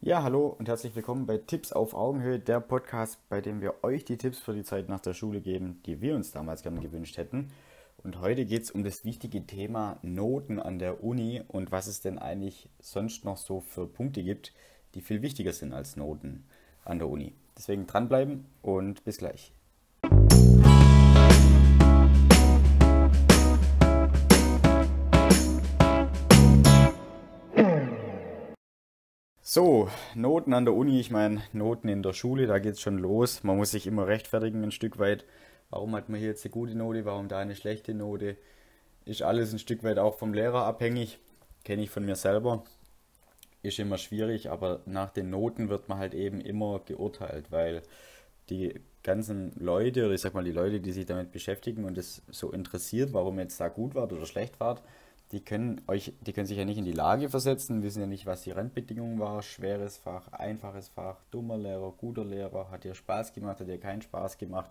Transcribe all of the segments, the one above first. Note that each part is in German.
Ja, hallo und herzlich willkommen bei Tipps auf Augenhöhe, der Podcast, bei dem wir euch die Tipps für die Zeit nach der Schule geben, die wir uns damals gerne gewünscht hätten. Und heute geht es um das wichtige Thema Noten an der Uni und was es denn eigentlich sonst noch so für Punkte gibt, die viel wichtiger sind als Noten an der Uni. Deswegen dranbleiben und bis gleich. So, Noten an der Uni, ich meine, Noten in der Schule, da geht es schon los. Man muss sich immer rechtfertigen ein Stück weit. Warum hat man hier jetzt eine gute Note, warum da eine schlechte Note? Ist alles ein Stück weit auch vom Lehrer abhängig. Kenne ich von mir selber. Ist immer schwierig, aber nach den Noten wird man halt eben immer geurteilt, weil die ganzen Leute, oder ich sag mal die Leute, die sich damit beschäftigen und es so interessiert, warum jetzt da gut war oder schlecht war, die können euch, die können sich ja nicht in die Lage versetzen, wissen ja nicht, was die Randbedingungen waren, schweres Fach, einfaches Fach, dummer Lehrer, guter Lehrer, hat dir Spaß gemacht, hat dir keinen Spaß gemacht.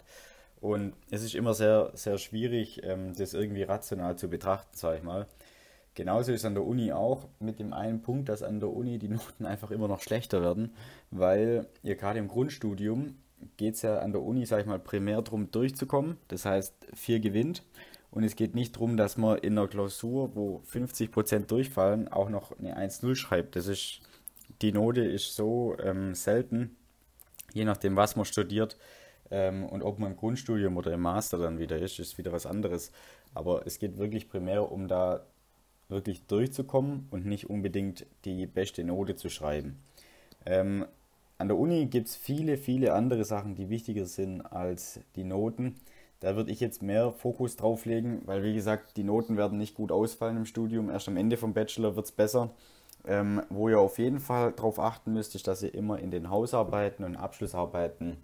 Und es ist immer sehr, sehr schwierig, ähm, das irgendwie rational zu betrachten, sage ich mal. Genauso ist an der Uni auch, mit dem einen Punkt, dass an der Uni die Noten einfach immer noch schlechter werden, weil ihr gerade im Grundstudium geht es ja an der Uni, sage ich mal, primär darum durchzukommen. Das heißt, vier gewinnt. Und es geht nicht darum, dass man in einer Klausur, wo 50% durchfallen, auch noch eine 1-0 schreibt. Das ist, die Note ist so ähm, selten, je nachdem, was man studiert ähm, und ob man im Grundstudium oder im Master dann wieder ist, ist wieder was anderes. Aber es geht wirklich primär um da wirklich durchzukommen und nicht unbedingt die beste Note zu schreiben. Ähm, an der Uni gibt es viele, viele andere Sachen, die wichtiger sind als die Noten. Da würde ich jetzt mehr Fokus drauf legen, weil wie gesagt, die Noten werden nicht gut ausfallen im Studium. Erst am Ende vom Bachelor wird es besser. Ähm, wo ihr auf jeden Fall darauf achten müsst, ist, dass ihr immer in den Hausarbeiten und Abschlussarbeiten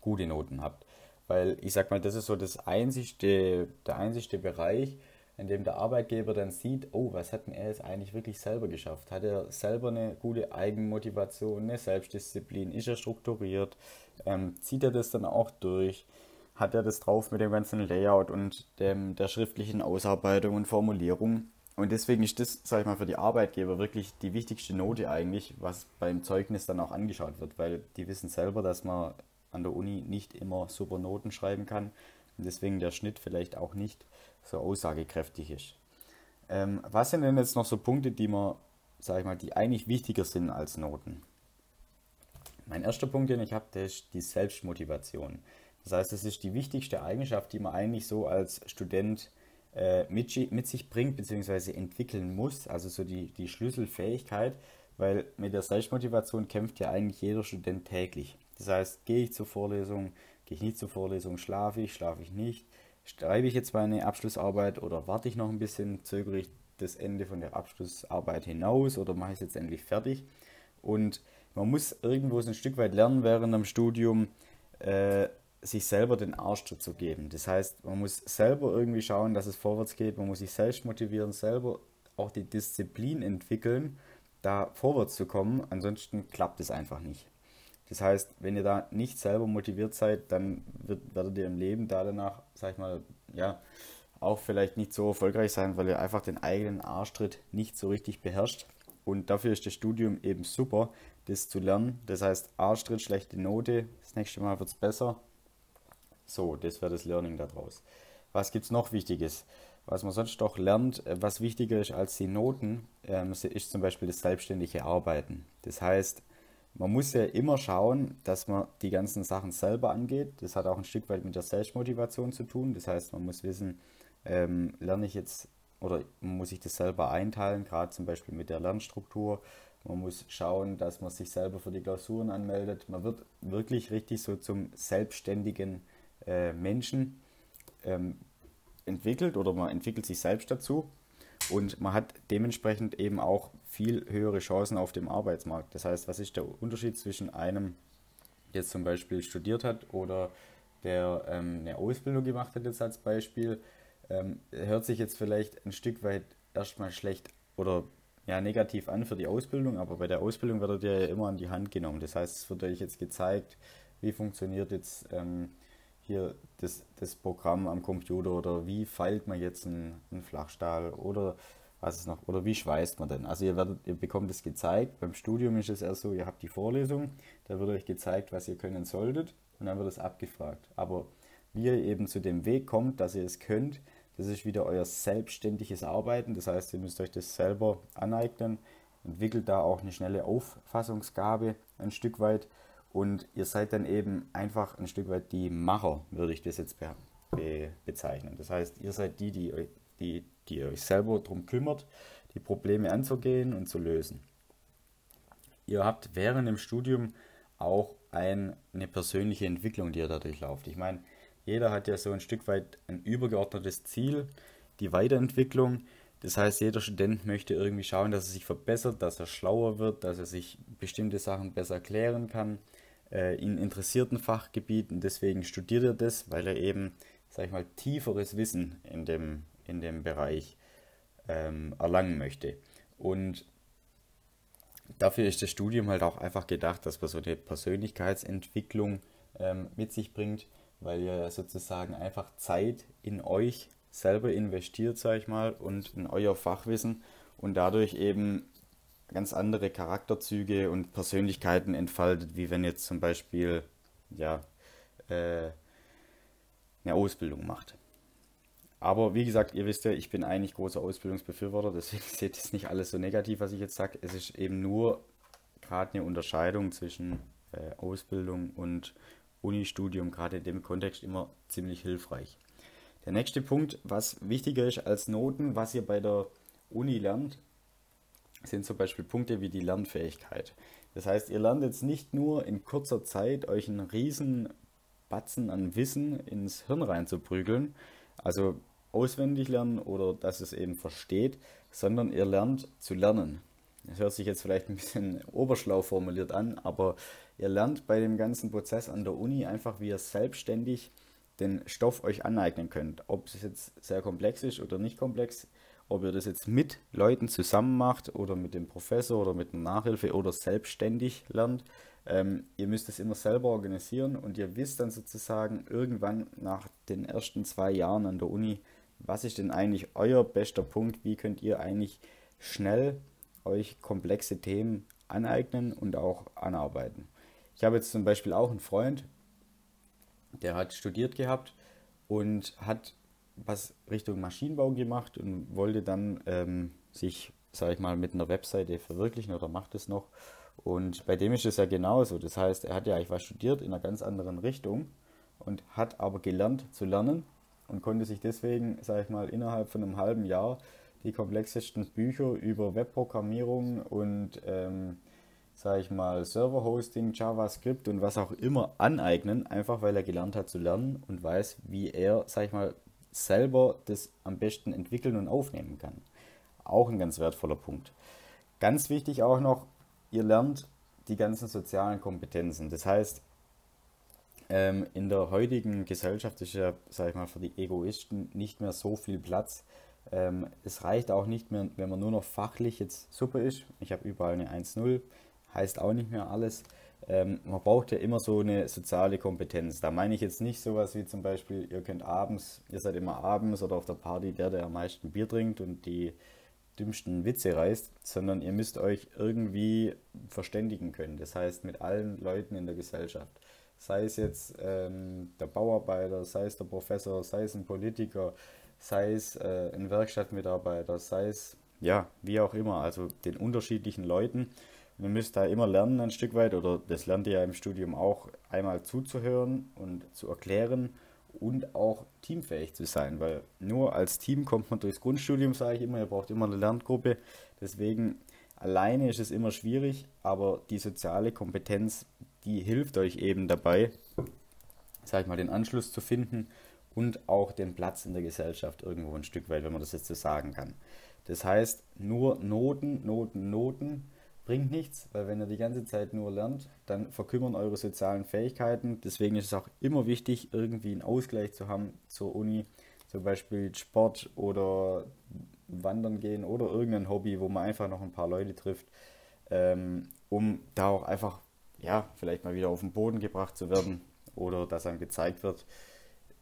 gute Noten habt. Weil ich sag mal, das ist so das einzigste, der einzigste Bereich, in dem der Arbeitgeber dann sieht, oh, was hat denn er jetzt eigentlich wirklich selber geschafft? Hat er selber eine gute Eigenmotivation, eine Selbstdisziplin? Ist er strukturiert? Ähm, zieht er das dann auch durch? Hat er das drauf mit dem ganzen Layout und dem, der schriftlichen Ausarbeitung und Formulierung. Und deswegen ist das, sag ich mal, für die Arbeitgeber wirklich die wichtigste Note eigentlich, was beim Zeugnis dann auch angeschaut wird, weil die wissen selber, dass man an der Uni nicht immer super Noten schreiben kann und deswegen der Schnitt vielleicht auch nicht so aussagekräftig ist. Ähm, was sind denn jetzt noch so Punkte, die man, sag ich mal, die eigentlich wichtiger sind als Noten? Mein erster Punkt, den ich habe, der ist die Selbstmotivation. Das heißt, es ist die wichtigste Eigenschaft, die man eigentlich so als Student äh, mit, mit sich bringt bzw. entwickeln muss, also so die, die Schlüsselfähigkeit, weil mit der Selbstmotivation kämpft ja eigentlich jeder Student täglich. Das heißt, gehe ich zur Vorlesung, gehe ich nicht zur Vorlesung, schlafe ich, schlafe ich nicht, schreibe ich jetzt meine Abschlussarbeit oder warte ich noch ein bisschen, zögere ich das Ende von der Abschlussarbeit hinaus oder mache ich es jetzt endlich fertig. Und man muss irgendwo so ein Stück weit lernen während dem Studium, äh, sich selber den Arsch dazu geben. Das heißt, man muss selber irgendwie schauen, dass es vorwärts geht, man muss sich selbst motivieren, selber auch die Disziplin entwickeln, da vorwärts zu kommen, ansonsten klappt es einfach nicht. Das heißt, wenn ihr da nicht selber motiviert seid, dann wird, werdet ihr im Leben da danach, sag ich mal, ja, auch vielleicht nicht so erfolgreich sein, weil ihr einfach den eigenen Arschtritt nicht so richtig beherrscht. Und dafür ist das Studium eben super, das zu lernen. Das heißt, Arschtritt, schlechte Note, das nächste Mal wird es besser, so, das wäre das Learning daraus. Was gibt es noch Wichtiges? Was man sonst doch lernt, äh, was wichtiger ist als die Noten, ähm, ist zum Beispiel das selbstständige Arbeiten. Das heißt, man muss ja immer schauen, dass man die ganzen Sachen selber angeht. Das hat auch ein Stück weit mit der Selbstmotivation zu tun. Das heißt, man muss wissen, ähm, lerne ich jetzt oder muss ich das selber einteilen, gerade zum Beispiel mit der Lernstruktur. Man muss schauen, dass man sich selber für die Klausuren anmeldet. Man wird wirklich richtig so zum selbstständigen äh, Menschen ähm, entwickelt oder man entwickelt sich selbst dazu und man hat dementsprechend eben auch viel höhere Chancen auf dem Arbeitsmarkt. Das heißt, was ist der Unterschied zwischen einem, der jetzt zum Beispiel studiert hat oder der ähm, eine Ausbildung gemacht hat jetzt als Beispiel, ähm, hört sich jetzt vielleicht ein Stück weit erstmal schlecht oder ja, negativ an für die Ausbildung, aber bei der Ausbildung wird er ja immer an die Hand genommen. Das heißt, es wird euch jetzt gezeigt, wie funktioniert jetzt ähm, hier das, das Programm am Computer oder wie feilt man jetzt einen, einen Flachstahl oder was ist noch, oder wie schweißt man denn? Also ihr werdet, ihr bekommt es gezeigt. Beim Studium ist es erst so, ihr habt die Vorlesung, da wird euch gezeigt, was ihr können solltet und dann wird es abgefragt. Aber wie ihr eben zu dem Weg kommt, dass ihr es könnt, das ist wieder euer selbstständiges Arbeiten. Das heißt, ihr müsst euch das selber aneignen, entwickelt da auch eine schnelle Auffassungsgabe ein Stück weit und ihr seid dann eben einfach ein Stück weit die Macher, würde ich das jetzt be be bezeichnen. Das heißt, ihr seid die, die, die, die euch selber darum kümmert, die Probleme anzugehen und zu lösen. Ihr habt während dem Studium auch ein, eine persönliche Entwicklung, die ihr dadurch lauft. Ich meine, jeder hat ja so ein Stück weit ein übergeordnetes Ziel, die Weiterentwicklung. Das heißt, jeder Student möchte irgendwie schauen, dass er sich verbessert, dass er schlauer wird, dass er sich bestimmte Sachen besser klären kann äh, in interessierten Fachgebieten. Deswegen studiert er das, weil er eben, sag ich mal, tieferes Wissen in dem, in dem Bereich ähm, erlangen möchte. Und dafür ist das Studium halt auch einfach gedacht, dass man so eine Persönlichkeitsentwicklung ähm, mit sich bringt weil ihr sozusagen einfach Zeit in euch selber investiert, sag ich mal, und in euer Fachwissen und dadurch eben ganz andere Charakterzüge und Persönlichkeiten entfaltet, wie wenn jetzt zum Beispiel ja, äh, eine Ausbildung macht. Aber wie gesagt, ihr wisst ja, ich bin eigentlich großer Ausbildungsbefürworter, deswegen seht es nicht alles so negativ, was ich jetzt sage. Es ist eben nur gerade eine Unterscheidung zwischen äh, Ausbildung und Uni-Studium gerade in dem Kontext immer ziemlich hilfreich. Der nächste Punkt, was wichtiger ist als Noten, was ihr bei der Uni lernt, sind zum Beispiel Punkte wie die Lernfähigkeit. Das heißt, ihr lernt jetzt nicht nur in kurzer Zeit euch einen riesen Batzen an Wissen ins Hirn reinzuprügeln, also auswendig lernen oder dass es eben versteht, sondern ihr lernt zu lernen. Das hört sich jetzt vielleicht ein bisschen oberschlau formuliert an, aber ihr lernt bei dem ganzen Prozess an der Uni einfach, wie ihr selbstständig den Stoff euch aneignen könnt. Ob es jetzt sehr komplex ist oder nicht komplex, ob ihr das jetzt mit Leuten zusammen macht oder mit dem Professor oder mit einer Nachhilfe oder selbstständig lernt. Ähm, ihr müsst es immer selber organisieren und ihr wisst dann sozusagen irgendwann nach den ersten zwei Jahren an der Uni, was ist denn eigentlich euer bester Punkt, wie könnt ihr eigentlich schnell euch komplexe Themen aneignen und auch anarbeiten. Ich habe jetzt zum Beispiel auch einen Freund, der hat studiert gehabt und hat was Richtung Maschinenbau gemacht und wollte dann ähm, sich, sage ich mal, mit einer Webseite verwirklichen oder macht es noch. Und bei dem ist es ja genauso. Das heißt, er hat ja eigentlich was studiert in einer ganz anderen Richtung und hat aber gelernt zu lernen und konnte sich deswegen, sage ich mal, innerhalb von einem halben Jahr die komplexesten Bücher über Webprogrammierung und, ähm, sage ich mal, Server-Hosting, JavaScript und was auch immer aneignen, einfach weil er gelernt hat zu lernen und weiß, wie er, sage ich mal, selber das am besten entwickeln und aufnehmen kann. Auch ein ganz wertvoller Punkt. Ganz wichtig auch noch, ihr lernt die ganzen sozialen Kompetenzen. Das heißt, ähm, in der heutigen Gesellschaft ist ja, sag ich mal, für die Egoisten nicht mehr so viel Platz, ähm, es reicht auch nicht mehr, wenn man nur noch fachlich jetzt super ist. Ich habe überall eine 1-0, heißt auch nicht mehr alles. Ähm, man braucht ja immer so eine soziale Kompetenz. Da meine ich jetzt nicht sowas wie zum Beispiel, ihr könnt abends, ihr seid immer abends oder auf der Party der, der am meisten Bier trinkt und die dümmsten Witze reißt, sondern ihr müsst euch irgendwie verständigen können. Das heißt mit allen Leuten in der Gesellschaft. Sei es jetzt ähm, der Bauarbeiter, sei es der Professor, sei es ein Politiker, sei es äh, ein Werkstattmitarbeiter, sei es ja, wie auch immer, also den unterschiedlichen Leuten. Und ihr müsst da immer lernen ein Stück weit, oder das lernt ihr ja im Studium auch, einmal zuzuhören und zu erklären und auch teamfähig zu sein, weil nur als Team kommt man durchs Grundstudium, sage ich immer, ihr braucht immer eine Lerngruppe. Deswegen alleine ist es immer schwierig, aber die soziale Kompetenz, die hilft euch eben dabei, sage ich mal, den Anschluss zu finden und auch den Platz in der Gesellschaft irgendwo ein Stück weit, wenn man das jetzt so sagen kann. Das heißt, nur Noten, Noten, Noten bringt nichts, weil wenn ihr die ganze Zeit nur lernt, dann verkümmern eure sozialen Fähigkeiten. Deswegen ist es auch immer wichtig, irgendwie einen Ausgleich zu haben zur Uni, zum Beispiel Sport oder Wandern gehen oder irgendein Hobby, wo man einfach noch ein paar Leute trifft, ähm, um da auch einfach, ja, vielleicht mal wieder auf den Boden gebracht zu werden oder dass einem gezeigt wird,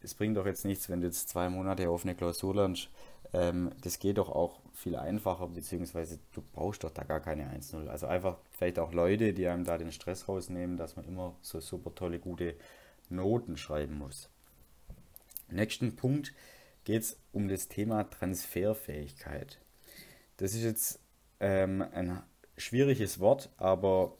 es bringt doch jetzt nichts, wenn du jetzt zwei Monate auf eine Klausur lernst. Ähm, das geht doch auch viel einfacher, beziehungsweise du brauchst doch da gar keine 1-0. Also einfach vielleicht auch Leute, die einem da den Stress rausnehmen, dass man immer so super tolle, gute Noten schreiben muss. Nächsten Punkt geht es um das Thema Transferfähigkeit. Das ist jetzt ähm, ein schwieriges Wort, aber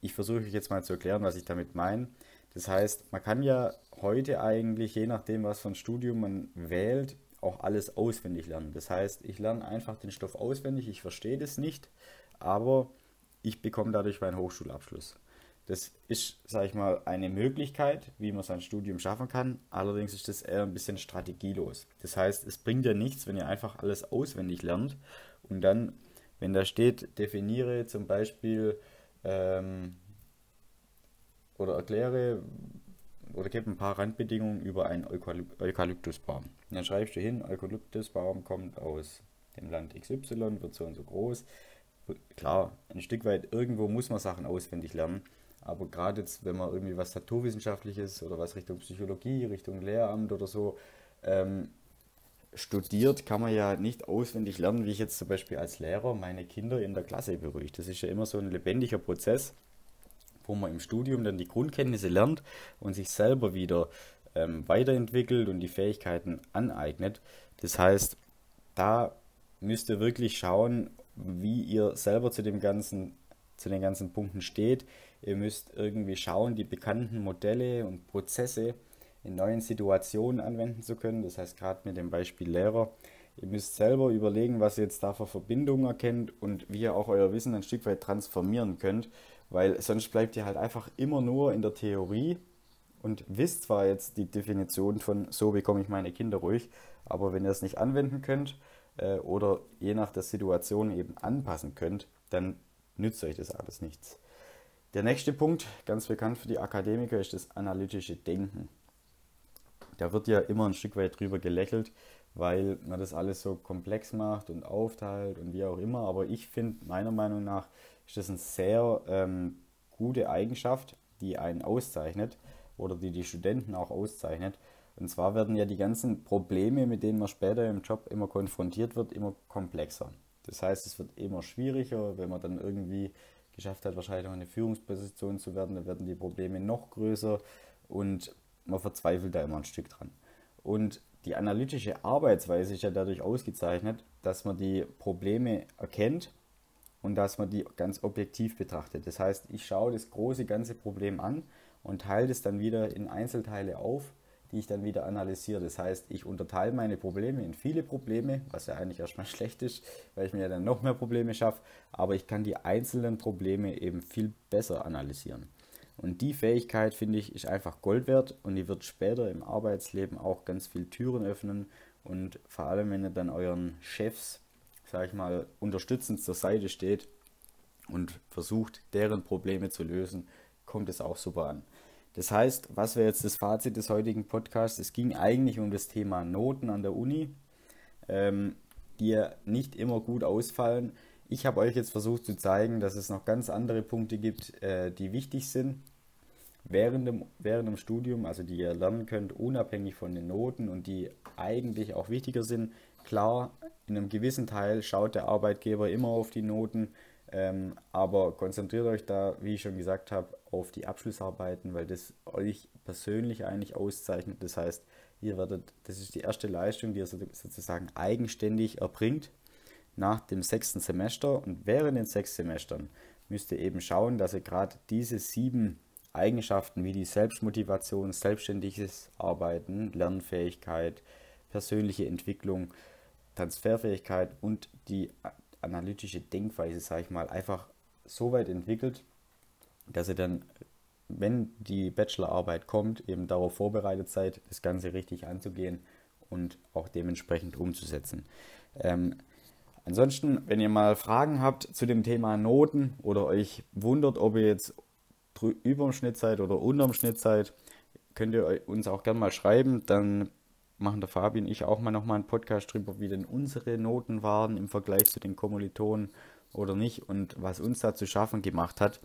ich versuche jetzt mal zu erklären, was ich damit meine. Das heißt, man kann ja heute eigentlich, je nachdem, was für ein Studium man wählt, auch alles auswendig lernen. Das heißt, ich lerne einfach den Stoff auswendig, ich verstehe das nicht, aber ich bekomme dadurch meinen Hochschulabschluss. Das ist, sage ich mal, eine Möglichkeit, wie man sein Studium schaffen kann. Allerdings ist das eher ein bisschen strategielos. Das heißt, es bringt ja nichts, wenn ihr einfach alles auswendig lernt und dann, wenn da steht, definiere zum Beispiel ähm, oder erkläre oder gebe ein paar Randbedingungen über einen Eukalyptusbaum. dann schreibst du hin, Eukalyptusbaum kommt aus dem Land XY, wird so und so groß. Klar, ein Stück weit irgendwo muss man Sachen auswendig lernen, aber gerade jetzt, wenn man irgendwie was Naturwissenschaftliches oder was Richtung Psychologie, Richtung Lehramt oder so ähm, studiert, kann man ja nicht auswendig lernen, wie ich jetzt zum Beispiel als Lehrer meine Kinder in der Klasse beruhige. Das ist ja immer so ein lebendiger Prozess, wo man im Studium dann die Grundkenntnisse lernt und sich selber wieder ähm, weiterentwickelt und die Fähigkeiten aneignet. Das heißt, da müsst ihr wirklich schauen, wie ihr selber zu dem ganzen zu den ganzen Punkten steht. Ihr müsst irgendwie schauen, die bekannten Modelle und Prozesse in neuen Situationen anwenden zu können. Das heißt, gerade mit dem Beispiel Lehrer, ihr müsst selber überlegen, was ihr jetzt da für Verbindungen erkennt und wie ihr auch euer Wissen ein Stück weit transformieren könnt, weil sonst bleibt ihr halt einfach immer nur in der Theorie und wisst zwar jetzt die Definition von so bekomme ich meine Kinder ruhig, aber wenn ihr es nicht anwenden könnt äh, oder je nach der Situation eben anpassen könnt, dann nützt euch das alles nichts. Der nächste Punkt, ganz bekannt für die Akademiker, ist das analytische Denken. Da wird ja immer ein Stück weit drüber gelächelt, weil man das alles so komplex macht und aufteilt und wie auch immer. Aber ich finde, meiner Meinung nach, ist das eine sehr ähm, gute Eigenschaft, die einen auszeichnet oder die die Studenten auch auszeichnet. Und zwar werden ja die ganzen Probleme, mit denen man später im Job immer konfrontiert wird, immer komplexer. Das heißt, es wird immer schwieriger, wenn man dann irgendwie geschafft hat, wahrscheinlich auch eine Führungsposition zu werden, dann werden die Probleme noch größer und man verzweifelt da immer ein Stück dran. Und die analytische Arbeitsweise ist ja dadurch ausgezeichnet, dass man die Probleme erkennt und dass man die ganz objektiv betrachtet. Das heißt, ich schaue das große ganze Problem an und teile es dann wieder in Einzelteile auf, die ich dann wieder analysiere. Das heißt, ich unterteile meine Probleme in viele Probleme, was ja eigentlich erstmal schlecht ist, weil ich mir ja dann noch mehr Probleme schaffe, aber ich kann die einzelnen Probleme eben viel besser analysieren. Und die Fähigkeit, finde ich, ist einfach Gold wert und die wird später im Arbeitsleben auch ganz viele Türen öffnen und vor allem, wenn ihr dann euren Chefs, sag ich mal, unterstützend zur Seite steht und versucht, deren Probleme zu lösen, kommt es auch super an. Das heißt, was wäre jetzt das Fazit des heutigen Podcasts? Es ging eigentlich um das Thema Noten an der Uni, ähm, die ja nicht immer gut ausfallen. Ich habe euch jetzt versucht zu zeigen, dass es noch ganz andere Punkte gibt, äh, die wichtig sind während dem, während dem Studium, also die ihr lernen könnt, unabhängig von den Noten und die eigentlich auch wichtiger sind. Klar, in einem gewissen Teil schaut der Arbeitgeber immer auf die Noten, ähm, aber konzentriert euch da, wie ich schon gesagt habe, auf die Abschlussarbeiten, weil das euch persönlich eigentlich auszeichnet. Das heißt, ihr werdet, das ist die erste Leistung, die ihr sozusagen eigenständig erbringt nach dem sechsten Semester und während den sechs Semestern müsst ihr eben schauen, dass ihr gerade diese sieben Eigenschaften wie die Selbstmotivation, selbstständiges Arbeiten, Lernfähigkeit, persönliche Entwicklung, Transferfähigkeit und die analytische Denkweise, sage ich mal, einfach so weit entwickelt, dass ihr dann, wenn die Bachelorarbeit kommt, eben darauf vorbereitet seid, das Ganze richtig anzugehen und auch dementsprechend umzusetzen. Ähm, ansonsten, wenn ihr mal Fragen habt zu dem Thema Noten oder euch wundert, ob ihr jetzt über dem Schnitt seid oder unter dem Schnitt seid, könnt ihr uns auch gerne mal schreiben. Dann machen der Fabi und ich auch mal nochmal einen Podcast drüber, wie denn unsere Noten waren im Vergleich zu den Kommilitonen oder nicht und was uns da zu schaffen gemacht hat.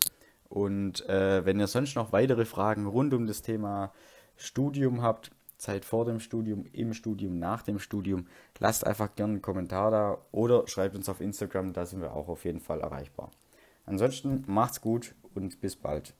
Und äh, wenn ihr sonst noch weitere Fragen rund um das Thema Studium habt, Zeit vor dem Studium, im Studium, nach dem Studium. Lasst einfach gerne einen Kommentar da oder schreibt uns auf Instagram, da sind wir auch auf jeden Fall erreichbar. Ansonsten macht's gut und bis bald.